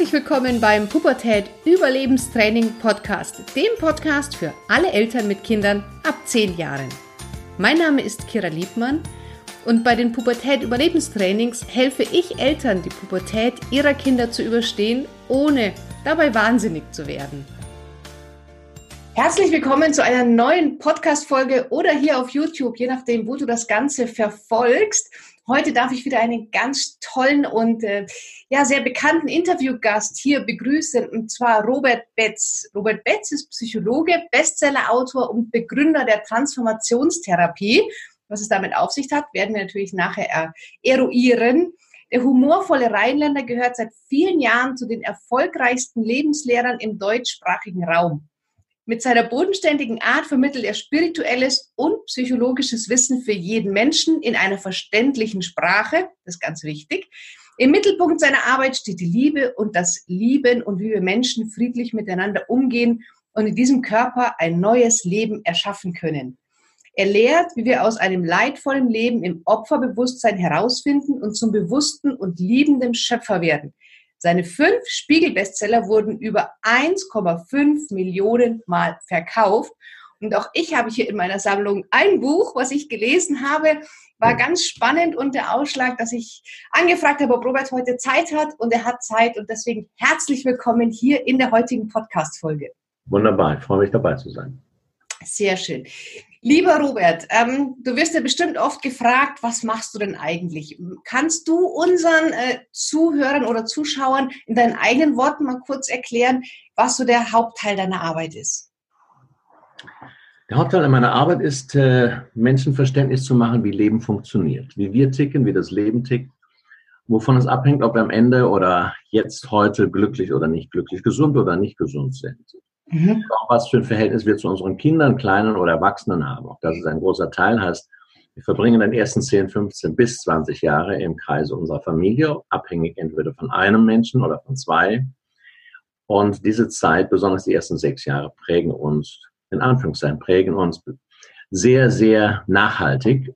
Herzlich willkommen beim Pubertät Überlebenstraining Podcast, dem Podcast für alle Eltern mit Kindern ab 10 Jahren. Mein Name ist Kira Liebmann und bei den Pubertät Überlebenstrainings helfe ich Eltern, die Pubertät ihrer Kinder zu überstehen, ohne dabei wahnsinnig zu werden. Herzlich willkommen zu einer neuen Podcast-Folge oder hier auf YouTube, je nachdem, wo du das Ganze verfolgst. Heute darf ich wieder einen ganz tollen und äh, ja, sehr bekannten Interviewgast hier begrüßen, und zwar Robert Betz. Robert Betz ist Psychologe, Bestsellerautor und Begründer der Transformationstherapie. Was es damit auf sich hat, werden wir natürlich nachher eruieren. Der humorvolle Rheinländer gehört seit vielen Jahren zu den erfolgreichsten Lebenslehrern im deutschsprachigen Raum. Mit seiner bodenständigen Art vermittelt er spirituelles und psychologisches Wissen für jeden Menschen in einer verständlichen Sprache, das ist ganz wichtig. Im Mittelpunkt seiner Arbeit steht die Liebe und das Lieben und wie wir Menschen friedlich miteinander umgehen und in diesem Körper ein neues Leben erschaffen können. Er lehrt, wie wir aus einem leidvollen Leben im Opferbewusstsein herausfinden und zum bewussten und liebenden Schöpfer werden. Seine fünf Spiegel-Bestseller wurden über 1,5 Millionen Mal verkauft. Und auch ich habe hier in meiner Sammlung ein Buch, was ich gelesen habe. War ganz spannend und der Ausschlag, dass ich angefragt habe, ob Robert heute Zeit hat und er hat Zeit und deswegen herzlich willkommen hier in der heutigen Podcast-Folge. Wunderbar, ich freue mich dabei zu sein. Sehr schön. Lieber Robert, ähm, du wirst ja bestimmt oft gefragt, was machst du denn eigentlich? Kannst du unseren äh, Zuhörern oder Zuschauern in deinen eigenen Worten mal kurz erklären, was so der Hauptteil deiner Arbeit ist? Der Hauptteil meiner Arbeit ist, äh, Menschen zu machen, wie Leben funktioniert, wie wir ticken, wie das Leben tickt, wovon es abhängt, ob wir am Ende oder jetzt heute glücklich oder nicht glücklich, gesund oder nicht gesund sind. Mhm. Auch was für ein Verhältnis wir zu unseren Kindern, Kleinen oder Erwachsenen haben. Auch das ist ein großer Teil. Heißt, wir verbringen dann ersten 10, 15 bis 20 Jahre im Kreise unserer Familie, abhängig entweder von einem Menschen oder von zwei. Und diese Zeit, besonders die ersten sechs Jahre, prägen uns, in Anführungszeichen, prägen uns sehr, sehr nachhaltig.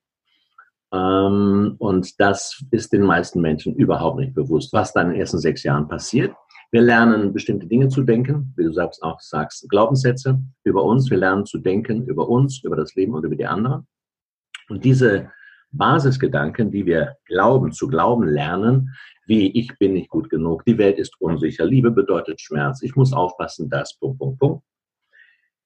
Ähm, und das ist den meisten Menschen überhaupt nicht bewusst, was dann in den ersten sechs Jahren passiert. Wir lernen bestimmte Dinge zu denken, wie du selbst auch sagst, Glaubenssätze über uns. Wir lernen zu denken über uns, über das Leben und über die anderen. Und diese Basisgedanken, die wir glauben, zu glauben lernen, wie ich bin nicht gut genug, die Welt ist unsicher, Liebe bedeutet Schmerz, ich muss aufpassen, das, Punkt, Punkt, Punkt.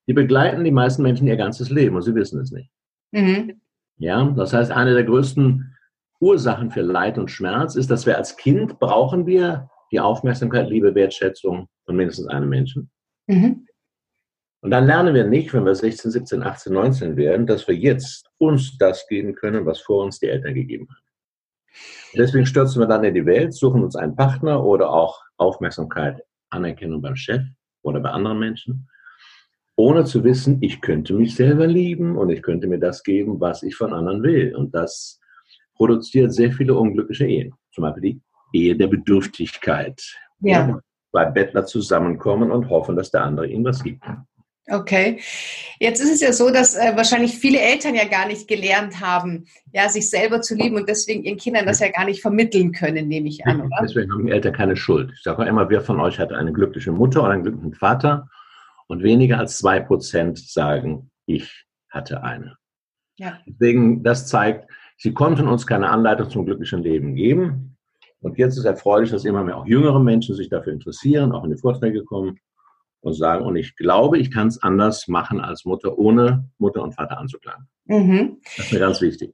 Die begleiten die meisten Menschen ihr ganzes Leben und sie wissen es nicht. Mhm. Ja, das heißt, eine der größten Ursachen für Leid und Schmerz ist, dass wir als Kind brauchen wir die Aufmerksamkeit, Liebe, Wertschätzung von mindestens einem Menschen. Mhm. Und dann lernen wir nicht, wenn wir 16, 17, 18, 19 werden, dass wir jetzt uns das geben können, was vor uns die Eltern gegeben haben. deswegen stürzen wir dann in die Welt, suchen uns einen Partner oder auch Aufmerksamkeit, Anerkennung beim Chef oder bei anderen Menschen, ohne zu wissen, ich könnte mich selber lieben und ich könnte mir das geben, was ich von anderen will. Und das produziert sehr viele unglückliche Ehen. Zum Beispiel die Ehe der Bedürftigkeit. Ja. ja. Zwei Bettler zusammenkommen und hoffen, dass der andere ihnen was gibt. Okay. Jetzt ist es ja so, dass äh, wahrscheinlich viele Eltern ja gar nicht gelernt haben, ja, sich selber zu lieben und deswegen ihren Kindern das ja gar nicht vermitteln können, nehme ich an, oder? Deswegen haben die Eltern keine Schuld. Ich sage auch immer, wer von euch hat eine glückliche Mutter oder einen glücklichen Vater? Und weniger als zwei Prozent sagen, ich hatte eine. Ja. Deswegen, das zeigt, sie konnten uns keine Anleitung zum glücklichen Leben geben. Und jetzt ist erfreulich, dass immer mehr auch jüngere Menschen sich dafür interessieren, auch in die Vorträge kommen und sagen, und ich glaube, ich kann es anders machen als Mutter, ohne Mutter und Vater anzuklagen. Mhm. Das ist mir ganz wichtig.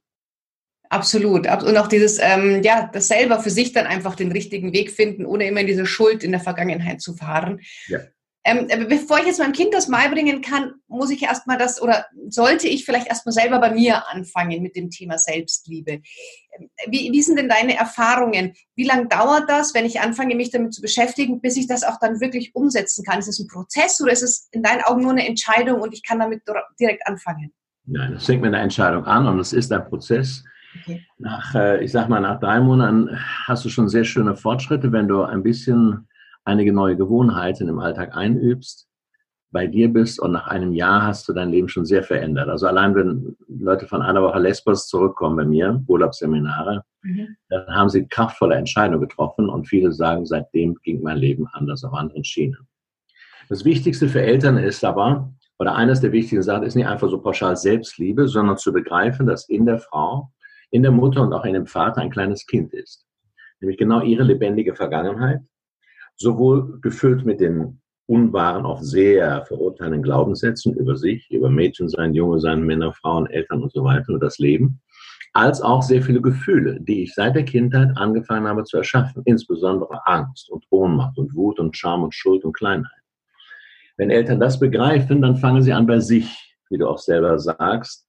Absolut. Und auch dieses, ähm, ja, das selber für sich dann einfach den richtigen Weg finden, ohne immer in diese Schuld in der Vergangenheit zu fahren. Ja. Ähm, bevor ich jetzt meinem Kind das beibringen kann, muss ich erstmal das oder sollte ich vielleicht erstmal selber bei mir anfangen mit dem Thema Selbstliebe. Ähm, wie, wie sind denn deine Erfahrungen? Wie lange dauert das, wenn ich anfange, mich damit zu beschäftigen, bis ich das auch dann wirklich umsetzen kann? Ist es ein Prozess oder ist es in deinen Augen nur eine Entscheidung und ich kann damit direkt anfangen? Nein, das fängt mit einer Entscheidung an und es ist ein Prozess. Okay. Nach, äh, ich sag mal, nach drei Monaten hast du schon sehr schöne Fortschritte, wenn du ein bisschen einige neue Gewohnheiten im Alltag einübst, bei dir bist und nach einem Jahr hast du dein Leben schon sehr verändert. Also allein wenn Leute von einer Woche Lesbos zurückkommen bei mir, Urlaubsseminare, mhm. dann haben sie kraftvolle Entscheidungen getroffen und viele sagen, seitdem ging mein Leben anders auf anderen Schienen. Das Wichtigste für Eltern ist aber, oder eines der wichtigen Sachen ist nicht einfach so pauschal Selbstliebe, sondern zu begreifen, dass in der Frau, in der Mutter und auch in dem Vater ein kleines Kind ist. Nämlich genau ihre lebendige Vergangenheit, sowohl gefüllt mit den unwahren, oft sehr verurteilenden Glaubenssätzen über sich, über Mädchen sein, Junge sein, Männer, Frauen, Eltern und so weiter und das Leben, als auch sehr viele Gefühle, die ich seit der Kindheit angefangen habe zu erschaffen, insbesondere Angst und Ohnmacht und Wut und Scham und Schuld und Kleinheit. Wenn Eltern das begreifen, dann fangen sie an bei sich, wie du auch selber sagst,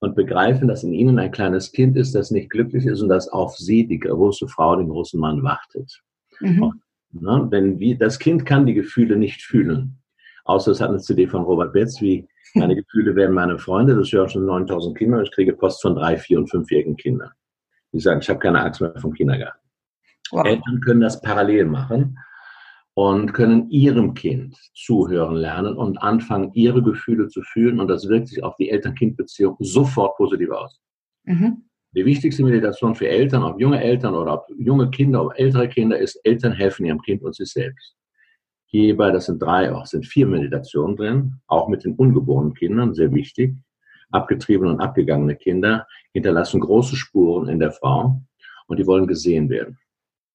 und begreifen, dass in ihnen ein kleines Kind ist, das nicht glücklich ist und das auf sie, die große Frau, den großen Mann wartet. Mhm. Ne? Denn wie, das Kind kann die Gefühle nicht fühlen. Außer es hat eine CD von Robert Betz, wie meine Gefühle werden meine Freunde. Das hören schon 9000 Kinder. Ich kriege Post von drei, vier und fünfjährigen Kindern. Die sagen, ich habe keine Angst mehr vom Kindergarten. Wow. Eltern können das parallel machen und können ihrem Kind zuhören lernen und anfangen, ihre Gefühle zu fühlen. Und das wirkt sich auf die Eltern-Kind-Beziehung sofort positiv aus. Mhm. Die wichtigste Meditation für Eltern, ob junge Eltern oder ob junge Kinder, ob ältere Kinder, ist, Eltern helfen ihrem Kind und sich selbst. Hierbei, das sind drei, auch sind vier Meditationen drin, auch mit den ungeborenen Kindern, sehr wichtig. Abgetriebene und abgegangene Kinder hinterlassen große Spuren in der Frau und die wollen gesehen werden.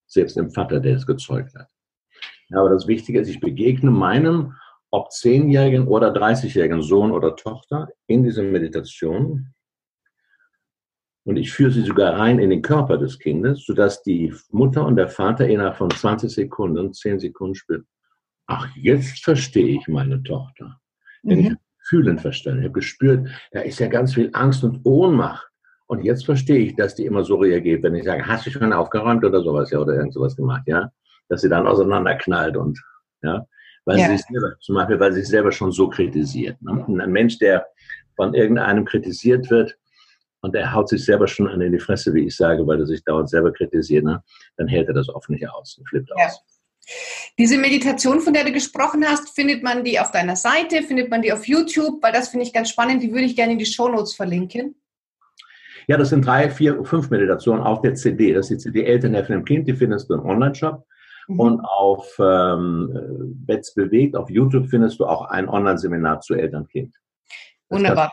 Selbst dem Vater, der es gezeugt hat. Ja, aber das Wichtige ist, ich begegne meinem, ob zehnjährigen oder 30-jährigen Sohn oder Tochter in dieser Meditation und ich führe sie sogar rein in den Körper des Kindes, sodass die Mutter und der Vater innerhalb von 20 Sekunden, 10 Sekunden spüren, ach, jetzt verstehe ich meine Tochter. Denn mhm. ich habe Fühlen verstanden. Ich habe gespürt, da ist ja ganz viel Angst und Ohnmacht. Und jetzt verstehe ich, dass die immer so reagiert, wenn ich sage, hast du schon aufgeräumt oder sowas, ja, oder irgend sowas gemacht, ja? Dass sie dann auseinanderknallt und, ja, weil ja. sie sich selber, zum Beispiel, weil sie sich selber schon so kritisiert. Ne? ein Mensch, der von irgendeinem kritisiert wird, und er haut sich selber schon an in die Fresse, wie ich sage, weil er sich dauernd selber kritisiert, ne? dann hält er das oft nicht aus und flippt ja. aus. Diese Meditation, von der du gesprochen hast, findet man die auf deiner Seite, findet man die auf YouTube, weil das finde ich ganz spannend, die würde ich gerne in die Shownotes verlinken. Ja, das sind drei, vier, fünf Meditationen auf der CD. Das ist die CD Eltern helfen dem Kind, die findest du im Online-Shop. Mhm. Und auf ähm, Betz bewegt, auf YouTube findest du auch ein Online-Seminar zu Eltern-Kind. Wunderbar.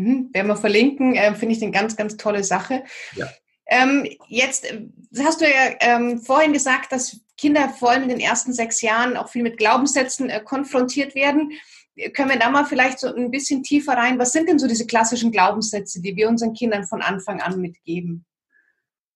Mhm, werden wir verlinken, äh, finde ich eine ganz, ganz tolle Sache. Ja. Ähm, jetzt äh, hast du ja ähm, vorhin gesagt, dass Kinder vor allem in den ersten sechs Jahren auch viel mit Glaubenssätzen äh, konfrontiert werden. Können wir da mal vielleicht so ein bisschen tiefer rein? Was sind denn so diese klassischen Glaubenssätze, die wir unseren Kindern von Anfang an mitgeben?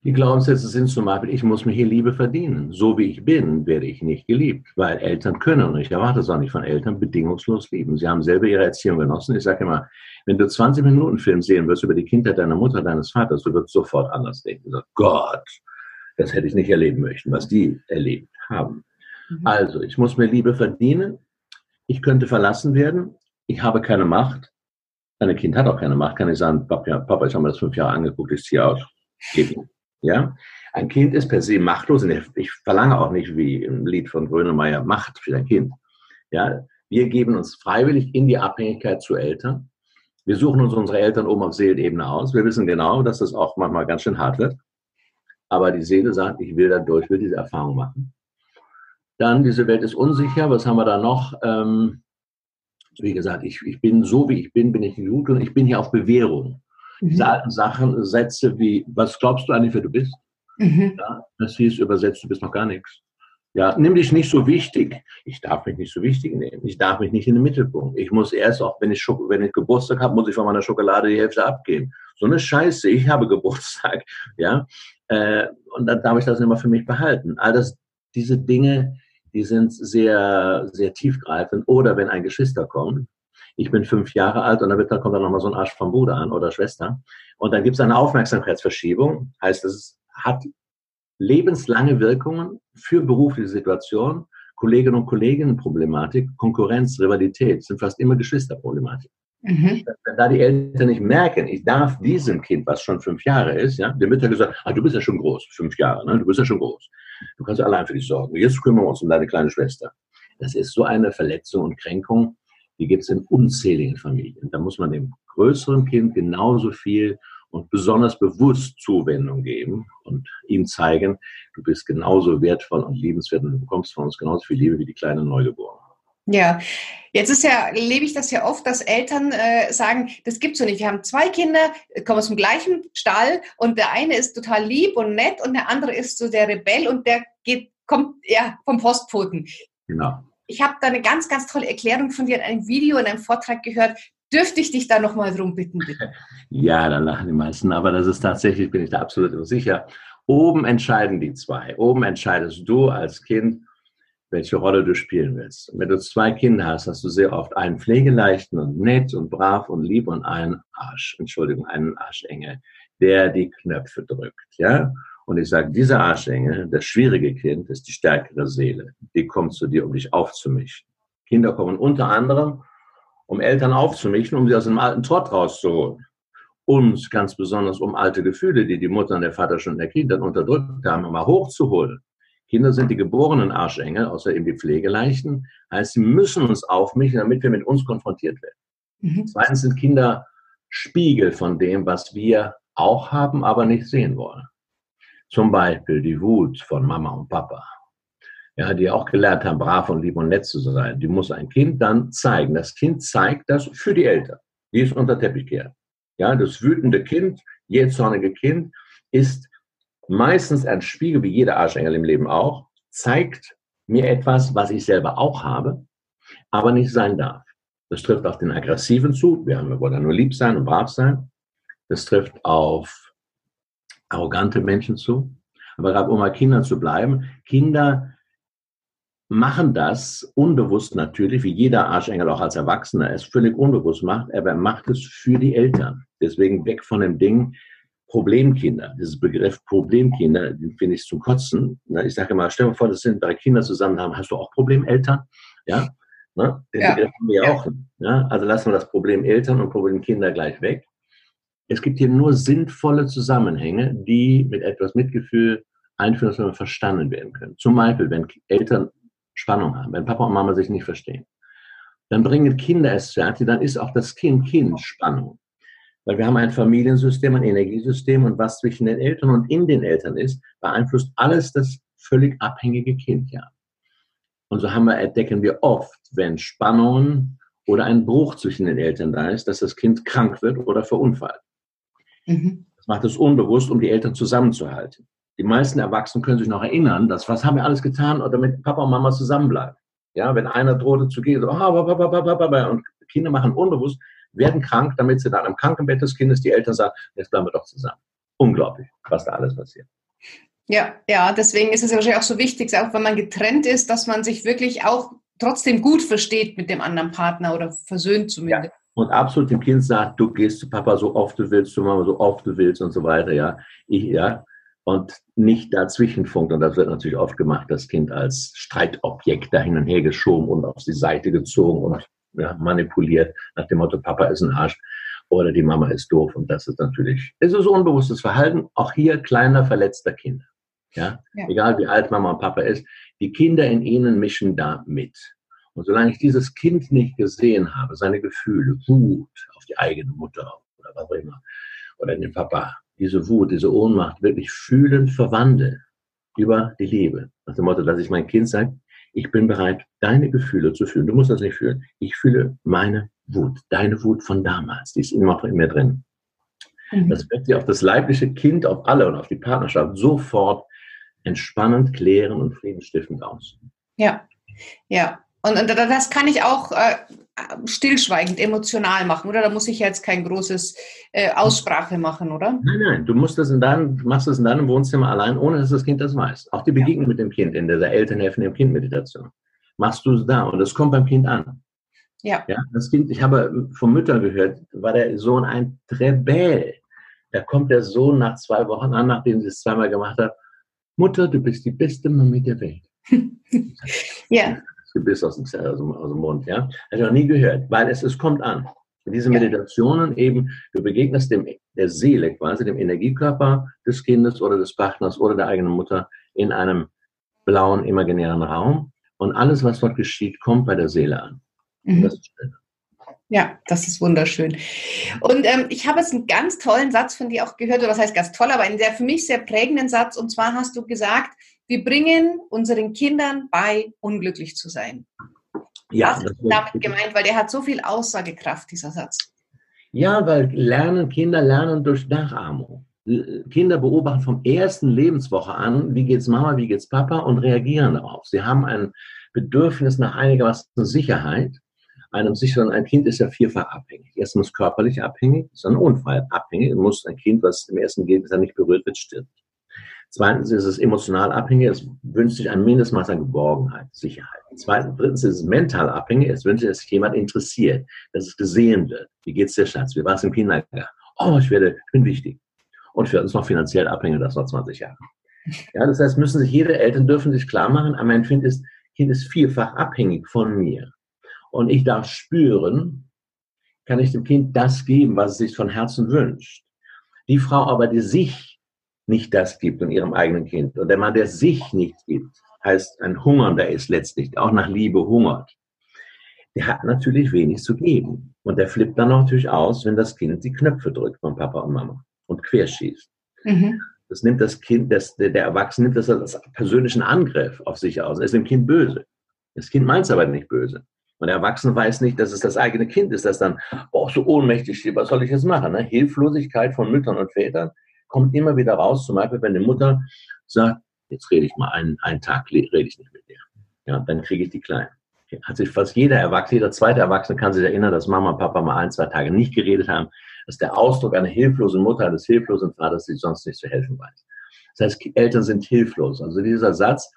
Die Glaubenssätze sind zum Beispiel, ich muss mir hier Liebe verdienen. So wie ich bin, werde ich nicht geliebt, weil Eltern können, und ich erwarte es auch nicht von Eltern, bedingungslos lieben. Sie haben selber ihre Erziehung genossen. Ich sage immer, wenn du 20 Minuten Film sehen wirst über die Kindheit deiner Mutter, deines Vaters, du wirst sofort anders denken. Du sagst, Gott, das hätte ich nicht erleben möchten, was die erlebt haben. Mhm. Also, ich muss mir Liebe verdienen. Ich könnte verlassen werden. Ich habe keine Macht. Ein Kind hat auch keine Macht. Kann ich sagen, Papa, Papa ich habe mir das fünf Jahre angeguckt, ich ziehe aus. Gib ihm. Ja? Ein Kind ist per se machtlos. Ich verlange auch nicht wie im Lied von Grönemeyer Macht für ein Kind. Ja? Wir geben uns freiwillig in die Abhängigkeit zu Eltern. Wir suchen uns unsere Eltern oben auf Seelenebene aus. Wir wissen genau, dass das auch manchmal ganz schön hart wird. Aber die Seele sagt, ich will da durch, will diese Erfahrung machen. Dann, diese Welt ist unsicher. Was haben wir da noch? Ähm, wie gesagt, ich, ich bin so, wie ich bin, bin ich gut und ich bin hier auf Bewährung. Mhm. Diese alten Sachen, Sätze wie, was glaubst du eigentlich, wer du bist? Mhm. Ja, das hieß übersetzt, du bist noch gar nichts. Ja, nimm dich nicht so wichtig. Ich darf mich nicht so wichtig nehmen. Ich darf mich nicht in den Mittelpunkt. Ich muss erst auch, wenn ich, Schok wenn ich Geburtstag habe, muss ich von meiner Schokolade die Hälfte abgeben. So eine Scheiße. Ich habe Geburtstag. Ja, äh, und dann darf ich das immer für mich behalten. All das, diese Dinge, die sind sehr, sehr tiefgreifend. Oder wenn ein Geschwister kommt, ich bin fünf Jahre alt und dann, wird, dann kommt dann nochmal so ein Arsch vom Bruder an oder Schwester. Und dann gibt es eine Aufmerksamkeitsverschiebung. Heißt, es hat lebenslange Wirkungen für berufliche Situationen. Kolleginnen und Kollegen Problematik, Konkurrenz, Rivalität sind fast immer Geschwisterproblematik. Mhm. Da die Eltern nicht merken, ich darf diesem Kind, was schon fünf Jahre ist, ja, wird ja gesagt, ah, du bist ja schon groß, fünf Jahre, ne? du bist ja schon groß. Du kannst allein für dich sorgen. Jetzt kümmern wir uns um deine kleine Schwester. Das ist so eine Verletzung und Kränkung, die gibt es in unzähligen Familien. Da muss man dem größeren Kind genauso viel und besonders bewusst Zuwendung geben und ihm zeigen, du bist genauso wertvoll und liebenswert und du bekommst von uns genauso viel Liebe wie die kleine Neugeborene. Ja, jetzt ist ja, lebe ich das ja oft, dass Eltern äh, sagen, das gibt's so nicht. Wir haben zwei Kinder, kommen aus dem gleichen Stall und der eine ist total lieb und nett und der andere ist so der Rebell und der geht, kommt ja vom Postpfoten. Genau. Ich habe da eine ganz, ganz tolle Erklärung von dir in einem Video, in einem Vortrag gehört. Dürfte ich dich da nochmal drum bitten, bitte? Ja, da lachen die meisten, aber das ist tatsächlich, bin ich da absolut sicher. Oben entscheiden die zwei. Oben entscheidest du als Kind, welche Rolle du spielen willst. Und wenn du zwei Kinder hast, hast du sehr oft einen Pflegeleichten und nett und brav und lieb und einen Arsch, Entschuldigung, einen Arschengel, der die Knöpfe drückt, ja? Und ich sage, dieser Arschengel, das schwierige Kind, ist die stärkere Seele. Die kommt zu dir, um dich aufzumischen. Kinder kommen unter anderem, um Eltern aufzumischen, um sie aus einem alten Trott rauszuholen. Und ganz besonders, um alte Gefühle, die die Mutter und der Vater schon in der Kindheit unterdrückt haben, mal hochzuholen. Kinder sind die geborenen Arschengel, außer eben die Pflegeleichten. Heißt, sie müssen uns aufmischen, damit wir mit uns konfrontiert werden. Mhm. Zweitens sind Kinder Spiegel von dem, was wir auch haben, aber nicht sehen wollen. Zum Beispiel die Wut von Mama und Papa. Ja, die auch gelernt haben, brav und lieb und nett zu sein. Die muss ein Kind dann zeigen. Das Kind zeigt das für die Eltern. Die ist unter Teppich kehrt. Ja, das wütende Kind, jähzornige Kind ist meistens ein Spiegel, wie jeder Arschengel im Leben auch, zeigt mir etwas, was ich selber auch habe, aber nicht sein darf. Das trifft auf den Aggressiven zu. Wir wollen ja nur lieb sein und brav sein. Das trifft auf arrogante Menschen zu. Aber gerade um mal Kinder zu bleiben, Kinder machen das unbewusst natürlich, wie jeder Arschengel auch als Erwachsener es völlig unbewusst macht, aber er macht es für die Eltern. Deswegen weg von dem Ding, Problemkinder, dieses Begriff Problemkinder, den finde ich zum Kotzen. Ich sage immer, stell dir vor, das sind drei Kinder zusammen haben, hast du auch Problemeltern? Ja, ne? den ja. Begriff haben wir ja auch. Ja? Also lassen wir das Problem Eltern und Problemkinder gleich weg. Es gibt hier nur sinnvolle Zusammenhänge, die mit etwas Mitgefühl einfühlsam verstanden werden können. Zum Beispiel, wenn Eltern Spannung haben, wenn Papa und Mama sich nicht verstehen, dann bringen Kinder es fertig, dann ist auch das Kind Kind Spannung. Weil wir haben ein Familiensystem, ein Energiesystem und was zwischen den Eltern und in den Eltern ist, beeinflusst alles das völlig abhängige Kind, ja. Und so haben wir, entdecken wir oft, wenn Spannungen oder ein Bruch zwischen den Eltern da ist, dass das Kind krank wird oder verunfallt. Mhm. Das macht es unbewusst, um die Eltern zusammenzuhalten. Die meisten Erwachsenen können sich noch erinnern, dass was haben wir alles getan, damit Papa und Mama zusammenbleiben. Ja, wenn einer drohte zu gehen, so, oh, und Kinder machen unbewusst, werden krank, damit sie dann im Krankenbett des Kindes die Eltern sagen, jetzt bleiben wir doch zusammen. Unglaublich, was da alles passiert. Ja, ja, deswegen ist es wahrscheinlich auch so wichtig, auch wenn man getrennt ist, dass man sich wirklich auch trotzdem gut versteht mit dem anderen Partner oder versöhnt zumindest. Ja. Und absolut dem Kind sagt, du gehst zu Papa so oft du willst, zu Mama so oft du willst und so weiter, ja. Ich, ja. Und nicht dazwischen funkt. Und das wird natürlich oft gemacht, das Kind als Streitobjekt da hin und her geschoben und auf die Seite gezogen und ja, manipuliert nach dem Motto, Papa ist ein Arsch oder die Mama ist doof. Und das ist natürlich, es ist unbewusstes Verhalten, auch hier kleiner verletzter Kinder. Ja? ja? Egal wie alt Mama und Papa ist, die Kinder in ihnen mischen da mit. Und solange ich dieses Kind nicht gesehen habe, seine Gefühle, Wut auf die eigene Mutter oder was auch immer, oder den Papa, diese Wut, diese Ohnmacht wirklich fühlend verwandle über die Liebe. Nach dem Motto, dass ich mein Kind sage, ich bin bereit, deine Gefühle zu fühlen. Du musst das nicht fühlen. Ich fühle meine Wut, deine Wut von damals. Die ist immer noch in mir drin. Mhm. Das wirkt sich auf das leibliche Kind, auf alle und auf die Partnerschaft sofort entspannend, klärend und friedenstiftend aus. Ja, ja. Und, und das kann ich auch äh, stillschweigend, emotional machen, oder? Da muss ich jetzt kein großes äh, Aussprache machen, oder? Nein, nein, du musst das in deinem, machst das in deinem Wohnzimmer allein, ohne dass das Kind das weiß. Auch die Begegnung ja. mit dem Kind in dieser Elternhelfen dem Kind-Meditation machst du es da und das kommt beim Kind an. Ja. ja. Das Kind, ich habe von Müttern gehört, war der Sohn ein Rebell. Da kommt der Sohn nach zwei Wochen an, nachdem sie es zweimal gemacht hat. Mutter, du bist die beste Mami der Welt. ja. Gebiss aus dem, aus dem, aus dem Mund, ja. Habe ich noch nie gehört, weil es, es kommt an. Diese Meditationen eben, du begegnest dem, der Seele quasi, dem Energiekörper des Kindes oder des Partners oder der eigenen Mutter in einem blauen imaginären Raum und alles, was dort geschieht, kommt bei der Seele an. Mhm. Das ist schön. Ja, das ist wunderschön. Und ähm, ich habe jetzt einen ganz tollen Satz von dir auch gehört, oder was heißt ganz toll, aber einen sehr, für mich sehr prägenden Satz. Und zwar hast du gesagt, wir bringen unseren Kindern bei, unglücklich zu sein. Ja, was ist damit gemeint? Weil der hat so viel Aussagekraft, dieser Satz. Ja, weil lernen, Kinder lernen durch Nachahmung. Kinder beobachten vom ersten Lebenswoche an, wie geht's Mama, wie geht's Papa und reagieren darauf. Sie haben ein Bedürfnis nach einigermaßen Sicherheit einem sicheren, ein Kind ist ja vierfach abhängig. Erstens körperlich abhängig, ist ein Unfall abhängig. muss ein Kind, was im ersten er nicht berührt wird, stirbt. Zweitens ist es emotional abhängig, es wünscht sich ein Mindestmaß an Geborgenheit, Sicherheit. Zweitens, drittens ist es mental abhängig, es wünscht sich, dass sich jemand interessiert, dass es gesehen wird. Wie geht's dir, Schatz? Wie war es im Kindergarten? Oh, ich werde, ich bin wichtig. Und viertens noch finanziell abhängig, das noch 20 Jahre. Ja, das heißt, müssen sich jede Eltern dürfen sich klar machen, mein Kind ist, Kind ist vierfach abhängig von mir und ich darf spüren, kann ich dem Kind das geben, was es sich von Herzen wünscht. Die Frau aber, die sich nicht das gibt in ihrem eigenen Kind und der Mann, der sich nichts gibt, heißt ein Hungernder ist letztlich, auch nach Liebe hungert. Der hat natürlich wenig zu geben. Und der flippt dann natürlich aus, wenn das Kind die Knöpfe drückt von Papa und Mama und querschießt. Mhm. Das nimmt das Kind, das, der, der Erwachsene nimmt das als persönlichen Angriff auf sich aus. Er ist dem Kind böse. Das Kind meint es aber nicht böse. Und der Erwachsene weiß nicht, dass es das eigene Kind ist, das dann oh, so ohnmächtig steht. Was soll ich jetzt machen? Ne? Hilflosigkeit von Müttern und Vätern kommt immer wieder raus. Zum Beispiel, wenn die Mutter sagt, jetzt rede ich mal einen, einen Tag, rede ich nicht mit dir. Ja, dann kriege ich die Kleinen. Hat sich fast jeder Erwachsene, jeder zweite Erwachsene kann sich erinnern, dass Mama und Papa mal ein, zwei Tage nicht geredet haben. Das ist der Ausdruck einer hilflosen Mutter, eines hilflosen Vaters, die sonst nicht zu helfen weiß. Das heißt, Eltern sind hilflos. Also dieser Satz,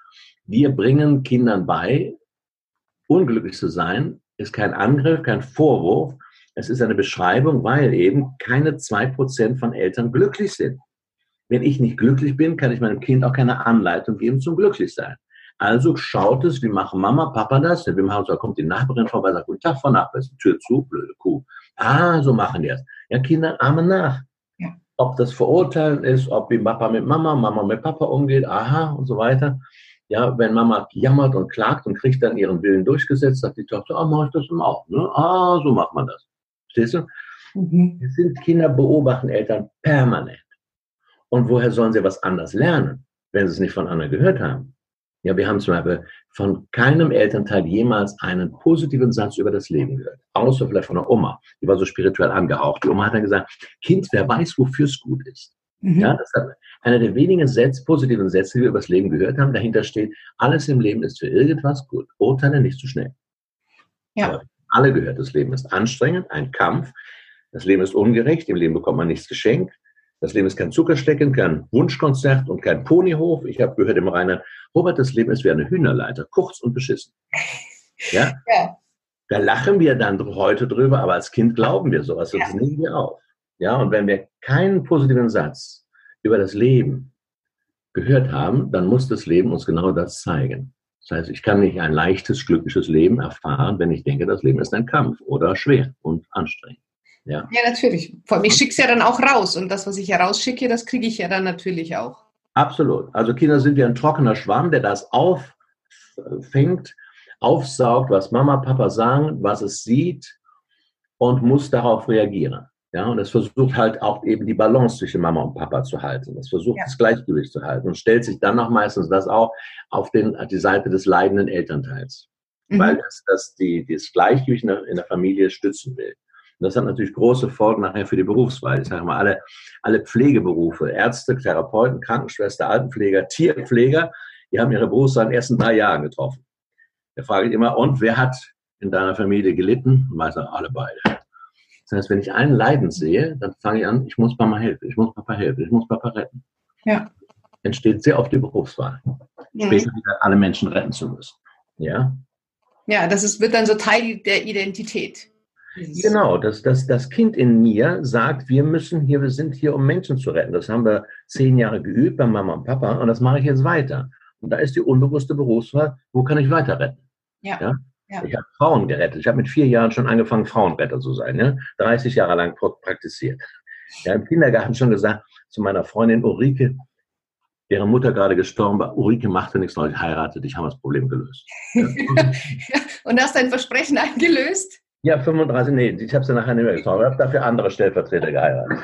wir bringen Kindern bei, unglücklich zu sein, ist kein Angriff, kein Vorwurf. Es ist eine Beschreibung, weil eben keine zwei Prozent von Eltern glücklich sind. Wenn ich nicht glücklich bin, kann ich meinem Kind auch keine Anleitung geben zum Glücklichsein. Also schaut es, wie machen Mama, Papa das? Wir machen so, kommt die Nachbarin vorbei, sagt, guten Tag, Frau Nachbarin, Tür zu, blöde Kuh. Ah, so machen die es. Ja, Kinder ahmen nach. Ja. Ob das Verurteilen ist, ob wie Papa mit Mama, Mama mit Papa umgeht, aha, und so weiter. Ja, wenn Mama jammert und klagt und kriegt dann ihren Willen durchgesetzt, sagt die Tochter, ah, mach ich das dann auch. Ne? Ah, so macht man das. Verstehst du? Mhm. Es sind Kinder beobachten Eltern permanent. Und woher sollen sie was anders lernen, wenn sie es nicht von anderen gehört haben? Ja, wir haben zum Beispiel von keinem Elternteil jemals einen positiven Satz über das Leben gehört. Außer vielleicht von der Oma. Die war so spirituell angehaucht. Die Oma hat dann gesagt, Kind, wer weiß, wofür es gut ist. Mhm. Ja, das ist einer der wenigen Sätze, positiven Sätze, die wir über das Leben gehört haben. Dahinter steht, alles im Leben ist für irgendwas gut. Urteile nicht zu schnell. Ja. Aber alle gehört, das Leben ist anstrengend, ein Kampf. Das Leben ist ungerecht, im Leben bekommt man nichts geschenkt. Das Leben ist kein Zuckerstecken, kein Wunschkonzert und kein Ponyhof. Ich habe gehört im Rainer, Robert, das Leben ist wie eine Hühnerleiter, kurz und beschissen. Ja? ja. Da lachen wir dann heute drüber, aber als Kind glauben wir sowas, das ja. nehmen wir auf. Ja, und wenn wir keinen positiven Satz über das Leben gehört haben, dann muss das Leben uns genau das zeigen. Das heißt, ich kann nicht ein leichtes, glückliches Leben erfahren, wenn ich denke, das Leben ist ein Kampf oder schwer und anstrengend. Ja, ja natürlich. Vor allem, ich schicke es ja dann auch raus und das, was ich herausschicke, das kriege ich ja dann natürlich auch. Absolut. Also Kinder sind wie ein trockener Schwamm, der das auffängt, aufsaugt, was Mama, Papa sagen, was es sieht und muss darauf reagieren. Ja, und es versucht halt auch eben die Balance zwischen Mama und Papa zu halten. Es versucht ja. das Gleichgewicht zu halten und stellt sich dann auch meistens das auch auf den, die Seite des leidenden Elternteils. Mhm. Weil es das, die, das Gleichgewicht in der, in der Familie stützen will. Und das hat natürlich große Folgen nachher für die Berufswahl. Ich sage mal, alle, alle Pflegeberufe, Ärzte, Therapeuten, Krankenschwester, Altenpfleger, Tierpfleger, die haben ihre Berufswahl in den ersten drei Jahren getroffen. Da frage ich immer, und wer hat in deiner Familie gelitten? Und meistens alle beide. Das heißt, wenn ich einen Leiden sehe, dann fange ich an, ich muss Mama helfen, ich muss Papa helfen, ich muss Papa retten. Ja. Entsteht sehr oft die Berufswahl. Ja. Später wieder alle Menschen retten zu müssen. Ja. Ja, das ist, wird dann so Teil der Identität. Genau, das, das, das Kind in mir sagt, wir müssen hier, wir sind hier, um Menschen zu retten. Das haben wir zehn Jahre geübt bei Mama und Papa und das mache ich jetzt weiter. Und da ist die unbewusste Berufswahl, wo kann ich weiter retten? Ja. ja? Ja. Ich habe Frauen gerettet. Ich habe mit vier Jahren schon angefangen, Frauenretter zu sein. Ja? 30 Jahre lang praktiziert. Ja, Im Kindergarten schon gesagt zu meiner Freundin Ulrike, deren Mutter gerade gestorben war, Ulrike machte nichts Neues, heiratet, ich habe das Problem gelöst. Ja. Und hast dein Versprechen eingelöst? Ja, 35, nee, ich habe sie nachher nicht mehr getroffen. Ich habe dafür andere Stellvertreter geheiratet.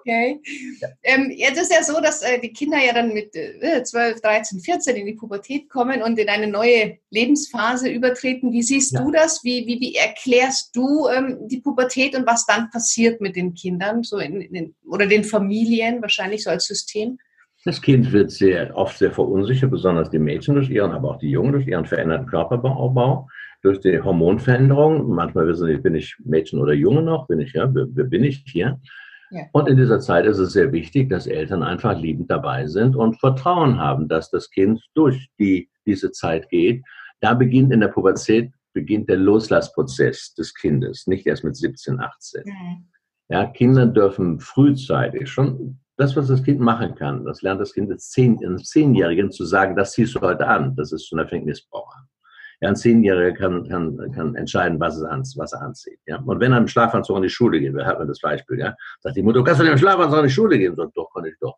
Okay. Ja. Ähm, jetzt ist ja so, dass äh, die Kinder ja dann mit äh, 12, 13, 14 in die Pubertät kommen und in eine neue Lebensphase übertreten. Wie siehst ja. du das? Wie, wie, wie erklärst du ähm, die Pubertät und was dann passiert mit den Kindern so in, in, oder den Familien, wahrscheinlich so als System? Das Kind wird sehr oft sehr verunsichert, besonders die Mädchen durch ihren, aber auch die Jungen durch ihren veränderten Körperbau, durch die Hormonveränderung. Manchmal wissen sie, bin ich Mädchen oder Junge noch, bin ich, ja, bin ich hier? Ja. Und in dieser Zeit ist es sehr wichtig, dass Eltern einfach liebend dabei sind und Vertrauen haben, dass das Kind durch die, diese Zeit geht. Da beginnt in der Pubertät beginnt der Loslassprozess des Kindes, nicht erst mit 17, 18. Mhm. Ja, Kinder dürfen frühzeitig schon das, was das Kind machen kann, das lernt das Kind als Zehn, Zehnjährigen zu sagen, das ziehst du heute an. Das ist schon der Fängnisbrauch. Ja, ein Zehnjähriger kann, kann, kann entscheiden, was, es an, was er anzieht. Ja? Und wenn er im Schlafanzug in die Schule geht, wir hatten das Beispiel, ja, sagt die Mutter, kannst du nicht im Schlafanzug in die Schule gehen? Sagt, doch, kann ich doch.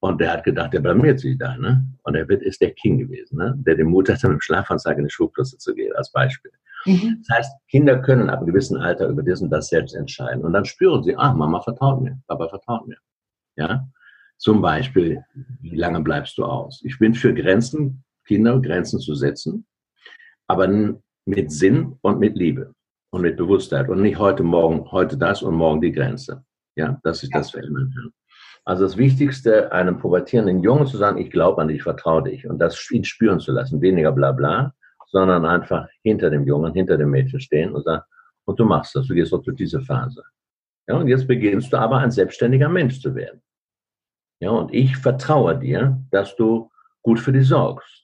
Und der hat gedacht, der blamiert sich da, ne? Und er wird, ist der King gewesen, ne? Der den Mut hat, dann im Schlafanzug in die Schulklasse zu gehen, als Beispiel. Mhm. Das heißt, Kinder können ab einem gewissen Alter über das und das selbst entscheiden. Und dann spüren sie, ach, Mama vertraut mir, Papa vertraut mir. Ja? Zum Beispiel, wie lange bleibst du aus? Ich bin für Grenzen, Kinder Grenzen zu setzen, aber mit Sinn und mit Liebe und mit Bewusstheit und nicht heute, morgen, heute das und morgen die Grenze. Ja, dass ich das verändern kann. Also das Wichtigste, einem pubertierenden Jungen zu sagen, ich glaube an dich, ich vertraue dich und das ihn spüren zu lassen, weniger bla bla, sondern einfach hinter dem Jungen, hinter dem Mädchen stehen und sagen, und du machst das, du gehst auch durch diese Phase. Ja, und jetzt beginnst du aber ein selbstständiger Mensch zu werden. Ja, und ich vertraue dir, dass du gut für dich sorgst.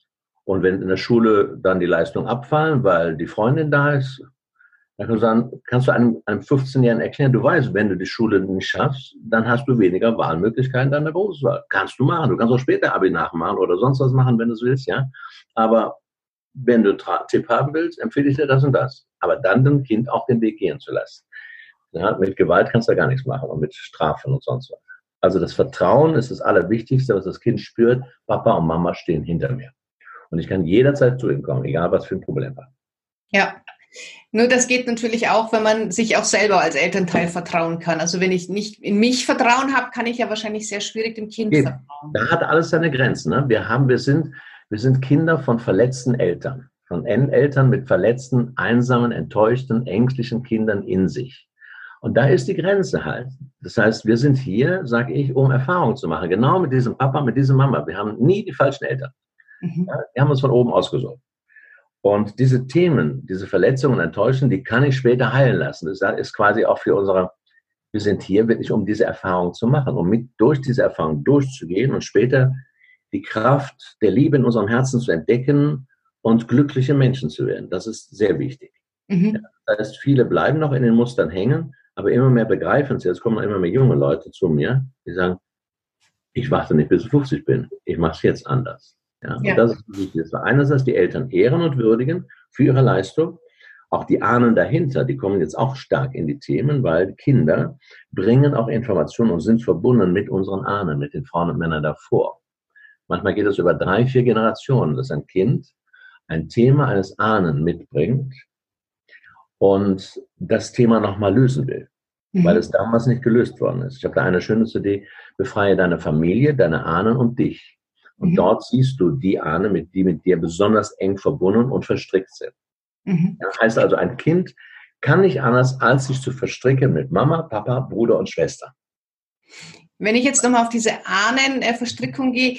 Und wenn in der Schule dann die Leistungen abfallen, weil die Freundin da ist, dann kannst du, sagen, kannst du einem, einem 15-Jährigen erklären, du weißt, wenn du die Schule nicht schaffst, dann hast du weniger Wahlmöglichkeiten der Berufswahl. Kannst du machen. Du kannst auch später Abi nachmachen oder sonst was machen, wenn du es willst, ja. Aber wenn du einen Tipp haben willst, empfehle ich dir das und das. Aber dann dem Kind auch den Weg gehen zu lassen. Ja, mit Gewalt kannst du gar nichts machen und mit Strafen und sonst was. Also das Vertrauen ist das Allerwichtigste, was das Kind spürt. Papa und Mama stehen hinter mir. Und ich kann jederzeit zu ihm kommen, egal was für ein Problem war. Ja. Nur das geht natürlich auch, wenn man sich auch selber als Elternteil vertrauen kann. Also wenn ich nicht in mich Vertrauen habe, kann ich ja wahrscheinlich sehr schwierig dem Kind Geht. vertrauen. Da hat alles seine Grenzen. Ne? Wir, haben, wir, sind, wir sind Kinder von verletzten Eltern. Von Eltern mit verletzten, einsamen, enttäuschten, ängstlichen Kindern in sich. Und da ist die Grenze halt. Das heißt, wir sind hier, sage ich, um Erfahrung zu machen. Genau mit diesem Papa, mit dieser Mama. Wir haben nie die falschen Eltern. Mhm. Ja, wir haben uns von oben ausgesucht. Und diese Themen, diese Verletzungen, Enttäuschungen, die kann ich später heilen lassen. Das ist quasi auch für unsere, wir sind hier wirklich, um diese Erfahrung zu machen, um mit durch diese Erfahrung durchzugehen und später die Kraft der Liebe in unserem Herzen zu entdecken und glückliche Menschen zu werden. Das ist sehr wichtig. Mhm. Das heißt, viele bleiben noch in den Mustern hängen aber immer mehr begreifen sie, jetzt kommen immer mehr junge Leute zu mir, die sagen, ich warte nicht, bis ich 50 bin. Ich mache es jetzt anders. Ja, ja. Und das ist wichtig. Einerseits die Eltern ehren und würdigen für ihre Leistung. Auch die Ahnen dahinter, die kommen jetzt auch stark in die Themen, weil Kinder bringen auch Informationen und sind verbunden mit unseren Ahnen, mit den Frauen und Männern davor. Manchmal geht es über drei, vier Generationen, dass ein Kind ein Thema eines Ahnen mitbringt, und das Thema nochmal lösen will, mhm. weil es damals nicht gelöst worden ist. Ich habe da eine schöne Idee, befreie deine Familie, deine Ahnen und dich. Und mhm. dort siehst du die Ahnen, mit, die mit dir besonders eng verbunden und verstrickt sind. Mhm. Das heißt also, ein Kind kann nicht anders, als sich zu verstricken mit Mama, Papa, Bruder und Schwester. Wenn ich jetzt nochmal auf diese Ahnenverstrickung gehe,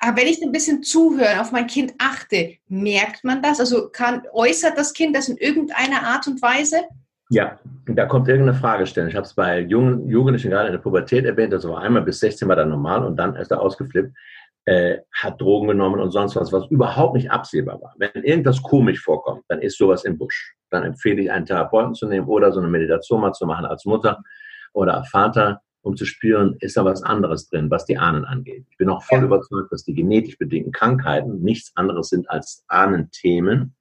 Ah, wenn ich ein bisschen zuhöre, auf mein Kind achte, merkt man das? Also kann, äußert das Kind das in irgendeiner Art und Weise? Ja, da kommt irgendeine Fragestellung. Ich habe es bei jungen Jugendlichen gerade in der Pubertät erwähnt, das war einmal bis 16 war dann normal und dann ist er ausgeflippt, äh, hat Drogen genommen und sonst was, was überhaupt nicht absehbar war. Wenn irgendwas komisch vorkommt, dann ist sowas im Busch. Dann empfehle ich einen Therapeuten zu nehmen oder so eine Meditation mal zu machen als Mutter oder Vater um zu spüren, ist da was anderes drin, was die Ahnen angeht. Ich bin auch voll ja. überzeugt, dass die genetisch bedingten Krankheiten nichts anderes sind als Ahnenthemen,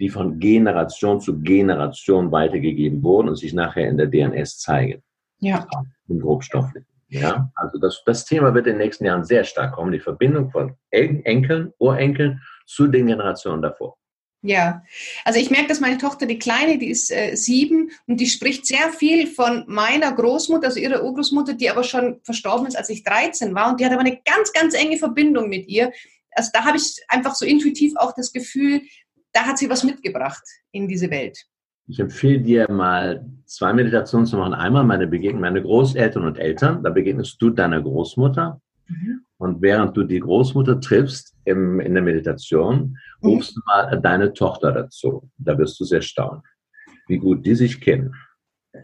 die von Generation zu Generation weitergegeben wurden und sich nachher in der DNS zeigen. Ja. Im Grobstofflichen. Ja, also das, das Thema wird in den nächsten Jahren sehr stark kommen, die Verbindung von Enkeln, Urenkeln zu den Generationen davor. Ja, also ich merke, dass meine Tochter, die Kleine, die ist äh, sieben und die spricht sehr viel von meiner Großmutter, also ihrer Urgroßmutter, die aber schon verstorben ist, als ich 13 war. Und die hat aber eine ganz, ganz enge Verbindung mit ihr. Also da habe ich einfach so intuitiv auch das Gefühl, da hat sie was mitgebracht in diese Welt. Ich empfehle dir mal zwei Meditationen zu machen. Einmal meine Begegnung, meine Großeltern und Eltern. Da begegnest du deiner Großmutter. Mhm. Und während du die Großmutter triffst im, in der Meditation, mhm. rufst du mal deine Tochter dazu. Da wirst du sehr staunen, wie gut die sich kennen.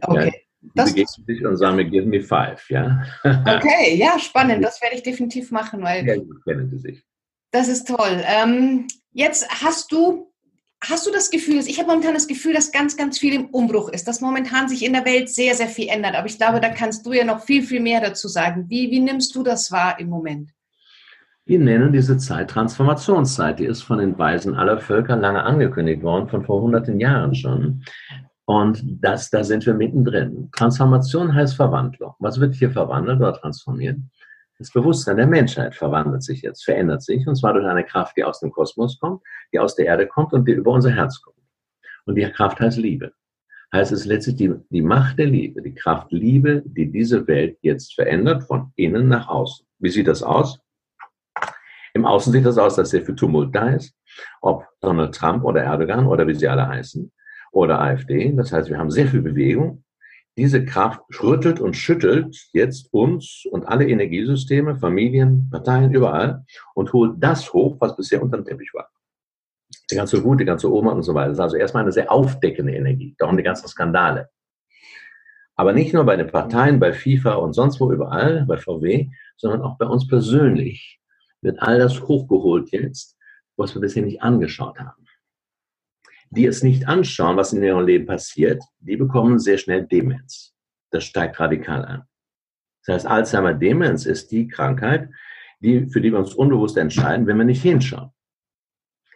Okay. Ja, die das begegnen sich und sagen mir, give me five, ja. Okay, ja, spannend. Das werde ich definitiv machen, weil. Ja, gut kennen die sich. Das ist toll. Ähm, jetzt hast du Hast du das Gefühl, ich habe momentan das Gefühl, dass ganz, ganz viel im Umbruch ist, dass momentan sich in der Welt sehr, sehr viel ändert. Aber ich glaube, da kannst du ja noch viel, viel mehr dazu sagen. Wie, wie nimmst du das wahr im Moment? Wir nennen diese Zeit Transformationszeit. Die ist von den Weisen aller Völker lange angekündigt worden, von vor hunderten Jahren schon. Und das, da sind wir mittendrin. Transformation heißt Verwandlung. Was wird hier verwandelt oder transformiert? Das Bewusstsein der Menschheit verwandelt sich jetzt, verändert sich, und zwar durch eine Kraft, die aus dem Kosmos kommt, die aus der Erde kommt und die über unser Herz kommt. Und die Kraft heißt Liebe. Heißt es letztlich die, die Macht der Liebe, die Kraft Liebe, die diese Welt jetzt verändert, von innen nach außen. Wie sieht das aus? Im Außen sieht das aus, dass sehr viel Tumult da ist. Ob Donald Trump oder Erdogan oder wie sie alle heißen oder AfD. Das heißt, wir haben sehr viel Bewegung. Diese Kraft rüttelt und schüttelt jetzt uns und alle Energiesysteme, Familien, Parteien, überall und holt das hoch, was bisher unter dem Teppich war. Die ganze Wut, die ganze Oma und so weiter. Das ist also erstmal eine sehr aufdeckende Energie. Darum die ganzen Skandale. Aber nicht nur bei den Parteien, bei FIFA und sonst wo überall, bei VW, sondern auch bei uns persönlich wird all das hochgeholt jetzt, was wir bisher nicht angeschaut haben die es nicht anschauen, was in ihrem Leben passiert, die bekommen sehr schnell Demenz. Das steigt radikal an. Das heißt, Alzheimer-Demenz ist die Krankheit, die, für die wir uns unbewusst entscheiden, wenn wir nicht hinschauen.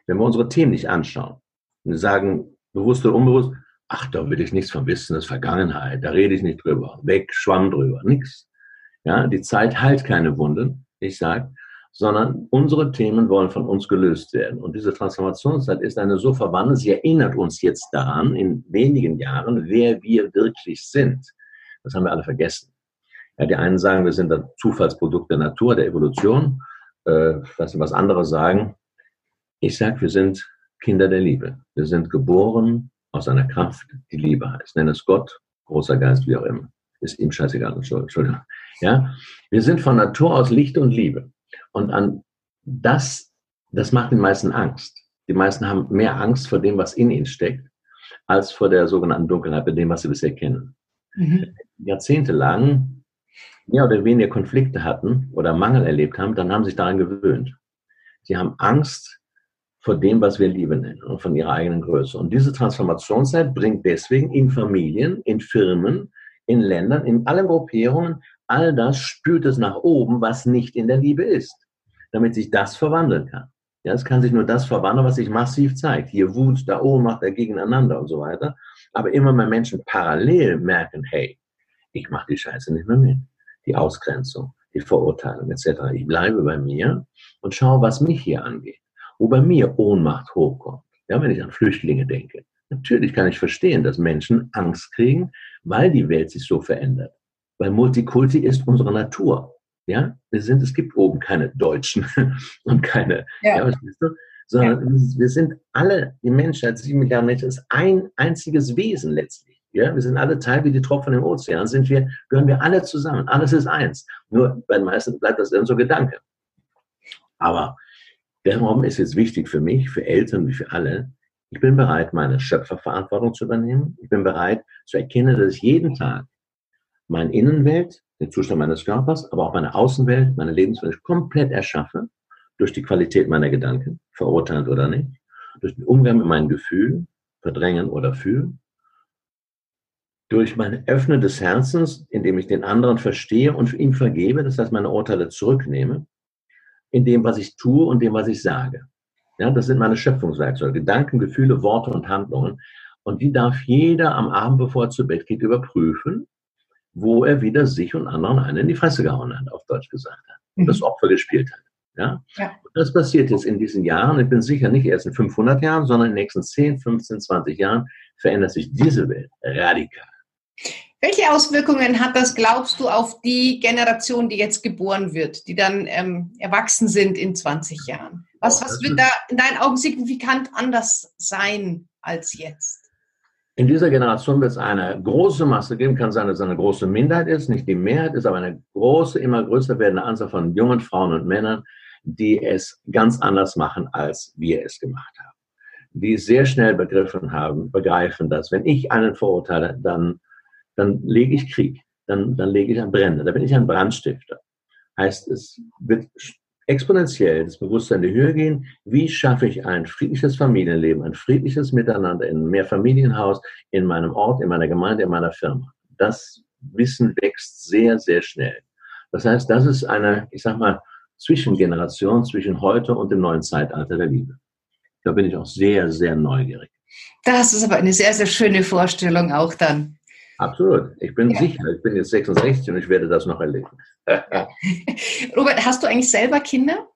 Wenn wir unsere Themen nicht anschauen und sagen, bewusst oder unbewusst, ach, da will ich nichts von wissen, das ist Vergangenheit, da rede ich nicht drüber, weg, schwamm drüber, nichts. Ja, die Zeit heilt keine Wunden. Ich sage, sondern unsere Themen wollen von uns gelöst werden. Und diese Transformationszeit ist eine so verwandelt, sie erinnert uns jetzt daran, in wenigen Jahren, wer wir wirklich sind. Das haben wir alle vergessen. Ja, die einen sagen, wir sind das Zufallsprodukt der Natur, der Evolution. Äh, was, was andere sagen, ich sage, wir sind Kinder der Liebe. Wir sind geboren aus einer Kraft, die Liebe heißt. Nenn es Gott, großer Geist, wie auch immer. Ist ihm scheißegal, Entschuldigung. Ja? Wir sind von Natur aus Licht und Liebe. Und an das, das macht den meisten Angst. Die meisten haben mehr Angst vor dem, was in ihnen steckt, als vor der sogenannten Dunkelheit, bei dem, was sie bisher kennen. Mhm. Jahrzehntelang mehr oder weniger Konflikte hatten oder Mangel erlebt haben, dann haben sie sich daran gewöhnt. Sie haben Angst vor dem, was wir Liebe nennen und von ihrer eigenen Größe. Und diese Transformationszeit bringt deswegen in Familien, in Firmen, in Ländern, in allen Gruppierungen all das spült es nach oben, was nicht in der Liebe ist, damit sich das verwandeln kann. Ja, es kann sich nur das verwandeln, was sich massiv zeigt. Hier Wut, da Ohnmacht, da gegeneinander und so weiter. Aber immer mehr Menschen parallel merken, hey, ich mache die Scheiße nicht mehr mit. Die Ausgrenzung, die Verurteilung etc. Ich bleibe bei mir und schaue, was mich hier angeht. Wo bei mir Ohnmacht hochkommt. Ja, wenn ich an Flüchtlinge denke. Natürlich kann ich verstehen, dass Menschen Angst kriegen, weil die Welt sich so verändert. Weil Multikulti ist unsere Natur. Ja, wir sind, es gibt oben keine Deutschen und keine, ja. ja du? sondern ja. wir sind alle, die Menschheit, sieben Milliarden Menschen, ist ein einziges Wesen letztlich. Ja, wir sind alle Teil wie die Tropfen im Ozean, sind wir, gehören wir alle zusammen. Alles ist eins. Nur bei den meisten bleibt das dann so Gedanke. Aber darum ist es wichtig für mich, für Eltern wie für alle, ich bin bereit, meine Schöpferverantwortung zu übernehmen. Ich bin bereit zu erkennen, dass ich jeden Tag meine Innenwelt, den Zustand meines Körpers, aber auch meine Außenwelt, meine Lebenswelt komplett erschaffe durch die Qualität meiner Gedanken, verurteilt oder nicht, durch den Umgang mit meinen Gefühlen, verdrängen oder fühlen, durch mein Öffnen des Herzens, indem ich den anderen verstehe und ihm vergebe, das heißt meine Urteile zurücknehme, in dem, was ich tue und dem, was ich sage. Ja, das sind meine Schöpfungswerkzeuge, Gedanken, Gefühle, Worte und Handlungen. Und die darf jeder am Abend, bevor er zu Bett geht, überprüfen wo er wieder sich und anderen einen in die Fresse gehauen hat, auf Deutsch gesagt hat. Und das mhm. Opfer gespielt hat. Ja? ja. Das passiert jetzt in diesen Jahren. Ich bin sicher nicht erst in 500 Jahren, sondern in den nächsten 10, 15, 20 Jahren verändert sich diese Welt radikal. Welche Auswirkungen hat das, glaubst du, auf die Generation, die jetzt geboren wird, die dann ähm, erwachsen sind in 20 Jahren? Was, was wird da in deinen Augen signifikant anders sein als jetzt? In dieser Generation wird es eine große Masse geben, kann sein, dass es eine große Minderheit ist, nicht die Mehrheit ist, aber eine große, immer größer werdende Anzahl von jungen Frauen und Männern, die es ganz anders machen, als wir es gemacht haben. Die sehr schnell begriffen haben, begreifen, dass wenn ich einen verurteile, dann, dann lege ich Krieg, dann, dann lege ich ein Brände, da bin ich ein Brandstifter. Heißt, es wird exponentiell das Bewusstsein in die Höhe gehen. Wie schaffe ich ein friedliches Familienleben, ein friedliches Miteinander in einem Mehrfamilienhaus, in meinem Ort, in meiner Gemeinde, in meiner Firma? Das Wissen wächst sehr, sehr schnell. Das heißt, das ist eine, ich sag mal, Zwischengeneration zwischen heute und dem neuen Zeitalter der Liebe. Da bin ich auch sehr, sehr neugierig. Das ist aber eine sehr, sehr schöne Vorstellung auch dann. Absolut. Ich bin ja. sicher. Ich bin jetzt 66 und ich werde das noch erleben. Robert, hast du eigentlich selber Kinder?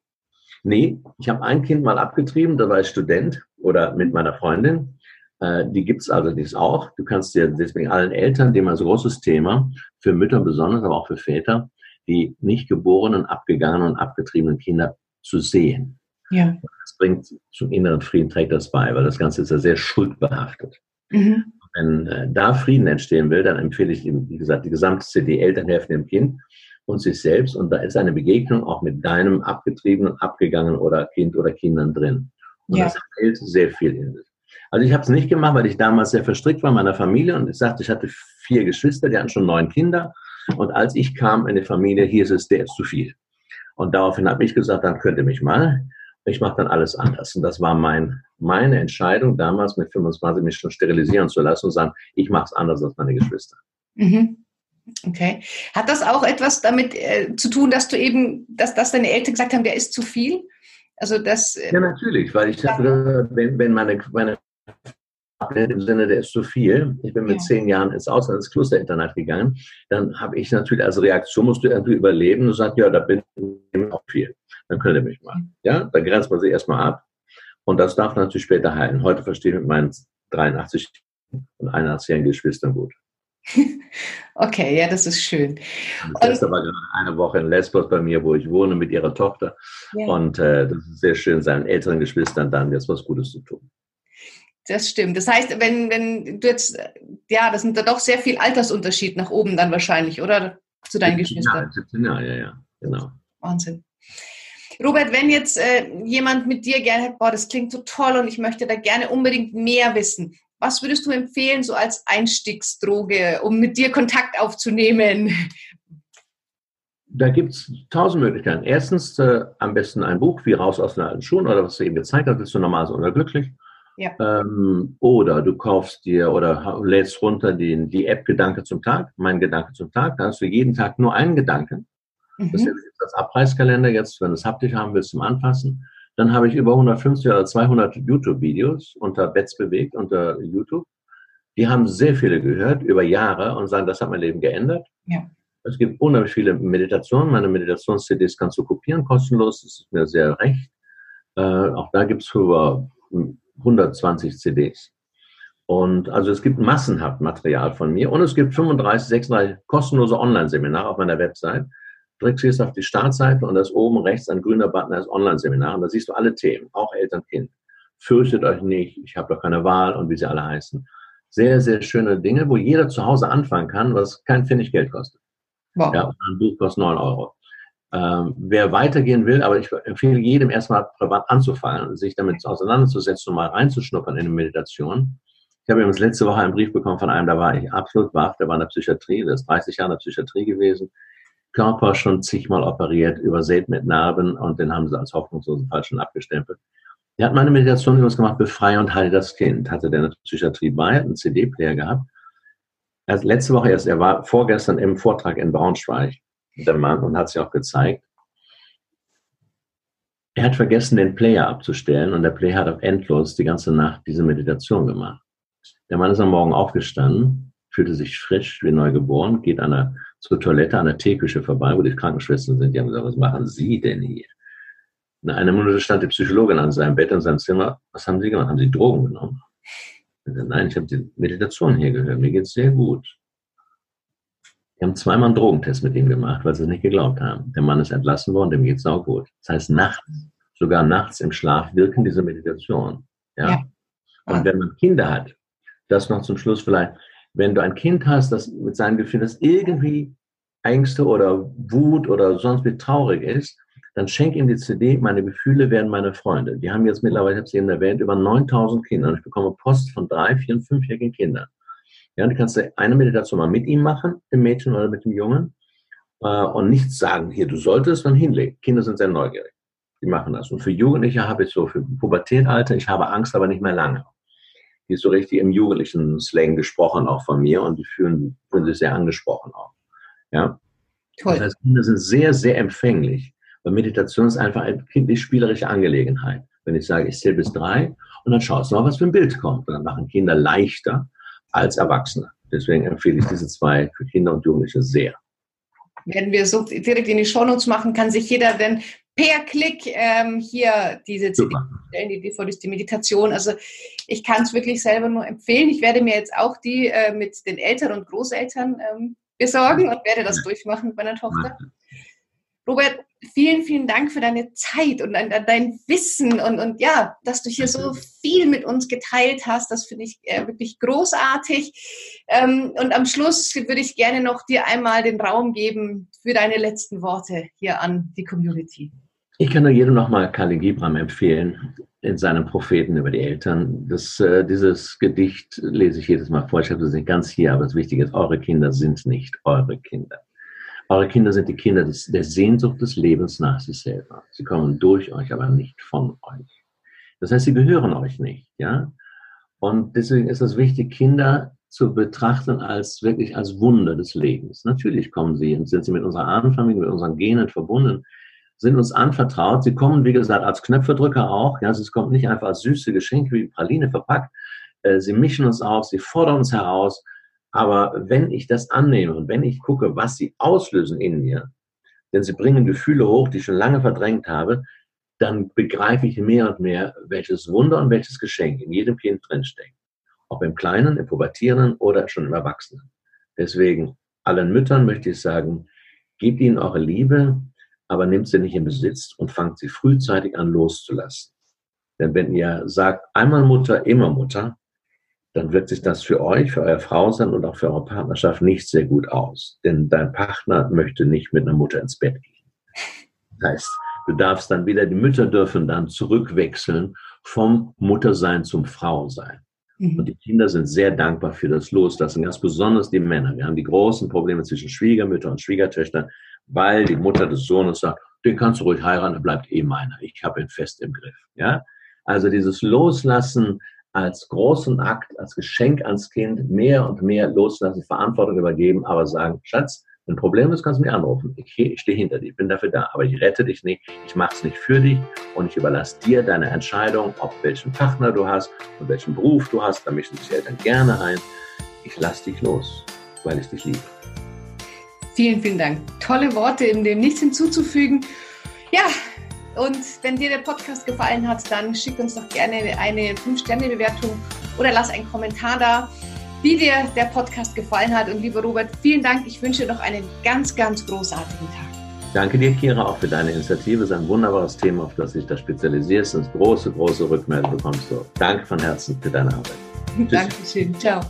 Nee, ich habe ein Kind mal abgetrieben, da war ich Student oder mit meiner Freundin. Äh, die gibt es allerdings auch. Du kannst dir deswegen allen Eltern, dem ein so großes Thema, für Mütter besonders, aber auch für Väter, die nicht geborenen, abgegangenen und abgetriebenen Kinder zu sehen. Ja. Das bringt zum inneren Frieden, trägt das bei, weil das Ganze ist ja sehr schuldbehaftet. Mhm. Wenn äh, da Frieden entstehen will, dann empfehle ich, wie gesagt, die gesamte CD Eltern helfen dem Kind und sich selbst. Und da ist eine Begegnung auch mit deinem abgetriebenen, abgegangenen oder Kind oder Kindern drin. Und ja. das hält sehr viel in sich. Also ich habe es nicht gemacht, weil ich damals sehr verstrickt war in meiner Familie und ich sagte, ich hatte vier Geschwister, die hatten schon neun Kinder. Und als ich kam in die Familie, hieß es, der ist zu viel. Und daraufhin habe ich gesagt, dann könnt ihr mich mal. Ich mache dann alles anders. Und das war mein, meine Entscheidung damals mit 25 mich schon sterilisieren zu lassen und sagen, ich mache es anders als meine Geschwister. Mhm. Okay. Hat das auch etwas damit äh, zu tun, dass du eben, dass, dass deine Eltern gesagt haben, der ist zu viel? Also das. Äh, ja, natürlich, weil ich dachte, wenn, wenn meine, meine im Sinne, der ist zu viel. Ich bin mit ja. zehn Jahren ins Ausland, ins Klosterinternat gegangen. Dann habe ich natürlich als Reaktion, musst du irgendwie überleben und sagst, ja, da bin ich auch viel. Dann könnt ihr mich mal. Ja, da grenzt man sich erstmal ab. Und das darf natürlich später heilen. Heute verstehe ich mit meinen 83 und 81 Geschwistern gut. Okay, ja, das ist schön. Das Schwester war gerade eine Woche in Lesbos bei mir, wo ich wohne mit ihrer Tochter. Ja. Und äh, das ist sehr schön, seinen älteren Geschwistern dann jetzt was Gutes zu tun. Das stimmt. Das heißt, wenn, wenn du jetzt, ja, das sind da doch sehr viel Altersunterschied nach oben dann wahrscheinlich, oder? Zu deinen Geschwistern. Ja, 17 Jahre, ja, ja, genau. Wahnsinn. Robert, wenn jetzt äh, jemand mit dir gerne, boah, das klingt so toll und ich möchte da gerne unbedingt mehr wissen, was würdest du empfehlen, so als Einstiegsdroge, um mit dir Kontakt aufzunehmen? Da gibt es tausend Möglichkeiten. Erstens äh, am besten ein Buch wie Raus aus den alten Schuhen oder was du eben gezeigt hast, bist du normal oder glücklich. Ja. Ähm, oder du kaufst dir oder lädst runter die, die App Gedanke zum Tag, mein Gedanke zum Tag. Da hast du jeden Tag nur einen Gedanken. Mhm. Das ist das Abreißkalender jetzt, wenn du es haptisch haben willst zum Anfassen. Dann habe ich über 150 oder 200 YouTube-Videos unter Betz bewegt, unter YouTube. Die haben sehr viele gehört über Jahre und sagen, das hat mein Leben geändert. Ja. Es gibt unheimlich viele Meditationen. Meine Meditations-CDs kannst du kopieren, kostenlos. Das ist mir sehr recht. Äh, auch da gibt es über 120 CDs. Und also es gibt massenhaft Material von mir und es gibt 35, 36 kostenlose Online-Seminare auf meiner Website drückst jetzt auf die Startseite und da ist oben rechts ein grüner Button als Online-Seminar und da siehst du alle Themen, auch Eltern-Kind. Fürchtet euch nicht, ich habe doch keine Wahl und wie sie alle heißen. Sehr, sehr schöne Dinge, wo jeder zu Hause anfangen kann, was kein Pfennig Geld kostet. Wow. Ja, ein Buch kostet 9 Euro. Ähm, wer weitergehen will, aber ich empfehle jedem erstmal privat anzufangen, sich damit auseinanderzusetzen und mal reinzuschnuppern in eine Meditation. Ich habe übrigens letzte Woche einen Brief bekommen von einem, da war ich absolut wach, der war in der Psychiatrie, der ist 30 Jahre in der Psychiatrie gewesen. Körper schon zigmal operiert, übersät mit Narben und den haben sie als hoffnungslosen Fall schon abgestempelt. Er hat meine Meditation übrigens gemacht, befreie und heile das Kind. Hatte der eine Psychiatrie bei, einen CD-Player gehabt. Er letzte Woche erst, er war vorgestern im Vortrag in Braunschweig, der Mann, und hat sich auch gezeigt. Er hat vergessen, den Player abzustellen und der Player hat auf endlos die ganze Nacht diese Meditation gemacht. Der Mann ist am Morgen aufgestanden, fühlte sich frisch wie neu geboren, geht an der zur Toilette an der Teeküche vorbei, wo die Krankenschwestern sind. Die haben gesagt, was machen Sie denn hier? eine Minute stand die Psychologin an seinem Bett in seinem Zimmer. Was haben Sie gemacht? Haben Sie Drogen genommen? Nein, ich habe die Meditation hier gehört. Mir geht es sehr gut. Wir haben zweimal einen Drogentest mit ihm gemacht, weil sie es nicht geglaubt haben. Der Mann ist entlassen worden, dem geht es auch gut. Das heißt, nachts, sogar nachts im Schlaf wirken diese Meditationen. Ja? ja. Und wenn man Kinder hat, das noch zum Schluss vielleicht, wenn du ein Kind hast, das mit seinem Gefühl, das irgendwie Ängste oder Wut oder sonst wie traurig ist, dann schenk ihm die CD, meine Gefühle werden meine Freunde. Die haben jetzt mittlerweile, ich habe es eben erwähnt, über 9000 Kinder. Und ich bekomme Post von drei, vier, fünfjährigen Kindern. Ja, du kannst eine Meditation mal mit ihm machen, dem Mädchen oder mit dem Jungen, äh, und nichts sagen, hier, du solltest, dann hinlegen. Kinder sind sehr neugierig. Die machen das. Und für Jugendliche habe ich so, für Pubertätalter, ich habe Angst, aber nicht mehr lange. Die ist so richtig im jugendlichen Slang gesprochen, auch von mir, und die fühlen, fühlen sich sehr angesprochen auch. Ja. Toll. Das heißt, Kinder sind sehr, sehr empfänglich weil Meditation ist einfach eine kindlich-spielerische Angelegenheit. Wenn ich sage, ich zähle bis drei und dann schaust du mal, was für ein Bild kommt. Und dann machen Kinder leichter als Erwachsene. Deswegen empfehle ich diese zwei für Kinder und Jugendliche sehr. Werden wir so direkt in die Shownotes machen, kann sich jeder denn per Klick ähm, hier diese stellen, die DVDs, die Meditation. Also ich kann es wirklich selber nur empfehlen. Ich werde mir jetzt auch die äh, mit den Eltern und Großeltern ähm, besorgen und werde das durchmachen mit meiner Tochter. Robert, vielen, vielen Dank für deine Zeit und dein, Wissen und, und ja, dass du hier so viel mit uns geteilt hast. Das finde ich äh, wirklich großartig. Ähm, und am Schluss würde ich gerne noch dir einmal den Raum geben für deine letzten Worte hier an die Community. Ich kann nur jedem nochmal Kali Gibram empfehlen in seinem Propheten über die Eltern. Das, äh, dieses Gedicht lese ich jedes Mal vor. Ich habe es nicht ganz hier, aber das Wichtige ist, eure Kinder sind nicht eure Kinder. Eure Kinder sind die Kinder des, der Sehnsucht des Lebens nach sich selber. Sie kommen durch euch, aber nicht von euch. Das heißt, sie gehören euch nicht, ja? Und deswegen ist es wichtig, Kinder zu betrachten als wirklich als Wunder des Lebens. Natürlich kommen sie und sind sie mit unserer Ahnenfamilie, mit unseren Genen verbunden, sind uns anvertraut. Sie kommen, wie gesagt, als Knöpfedrücker auch. Ja, es kommt nicht einfach als süße Geschenke wie Praline verpackt. Äh, sie mischen uns auf, sie fordern uns heraus aber wenn ich das annehme und wenn ich gucke, was sie auslösen in mir, denn sie bringen Gefühle hoch, die ich schon lange verdrängt habe, dann begreife ich mehr und mehr, welches Wunder und welches Geschenk in jedem Kind drinsteckt. Ob im Kleinen, im Pubertierenden oder schon im Erwachsenen. Deswegen allen Müttern möchte ich sagen, gebt ihnen eure Liebe, aber nehmt sie nicht in Besitz und fangt sie frühzeitig an loszulassen. Denn wenn ihr sagt, einmal Mutter, immer Mutter, dann wirkt sich das für euch, für euer Frau sein und auch für eure Partnerschaft nicht sehr gut aus. Denn dein Partner möchte nicht mit einer Mutter ins Bett gehen. Das heißt, du darfst dann wieder, die Mütter dürfen dann zurückwechseln vom Muttersein zum Frausein. Mhm. Und die Kinder sind sehr dankbar für das Loslassen, ganz besonders die Männer. Wir haben die großen Probleme zwischen Schwiegermütter und Schwiegertöchtern, weil die Mutter des Sohnes sagt, den kannst du ruhig heiraten, er bleibt eh meiner. Ich habe ihn fest im Griff. Ja? Also dieses Loslassen als großen Akt, als Geschenk ans Kind mehr und mehr loslassen, Verantwortung übergeben, aber sagen, Schatz, wenn ein Problem ist, kannst du mich anrufen. Ich, ich stehe hinter dir, ich bin dafür da, aber ich rette dich nicht, ich mache es nicht für dich und ich überlasse dir deine Entscheidung, ob welchen Partner du hast und welchen Beruf du hast, da mischen sich Eltern gerne ein. Ich lasse dich los, weil ich dich liebe. Vielen, vielen Dank. Tolle Worte, in dem nichts hinzuzufügen. Ja, und wenn dir der Podcast gefallen hat, dann schick uns doch gerne eine 5-Sterne-Bewertung oder lass einen Kommentar da, wie dir der Podcast gefallen hat. Und lieber Robert, vielen Dank. Ich wünsche dir noch einen ganz, ganz großartigen Tag. Danke dir, Kira, auch für deine Initiative. Es ist ein wunderbares Thema, auf das dich da spezialisierst und große, große Rückmeldung bekommst du. Danke von Herzen für deine Arbeit. Dankeschön. Ciao.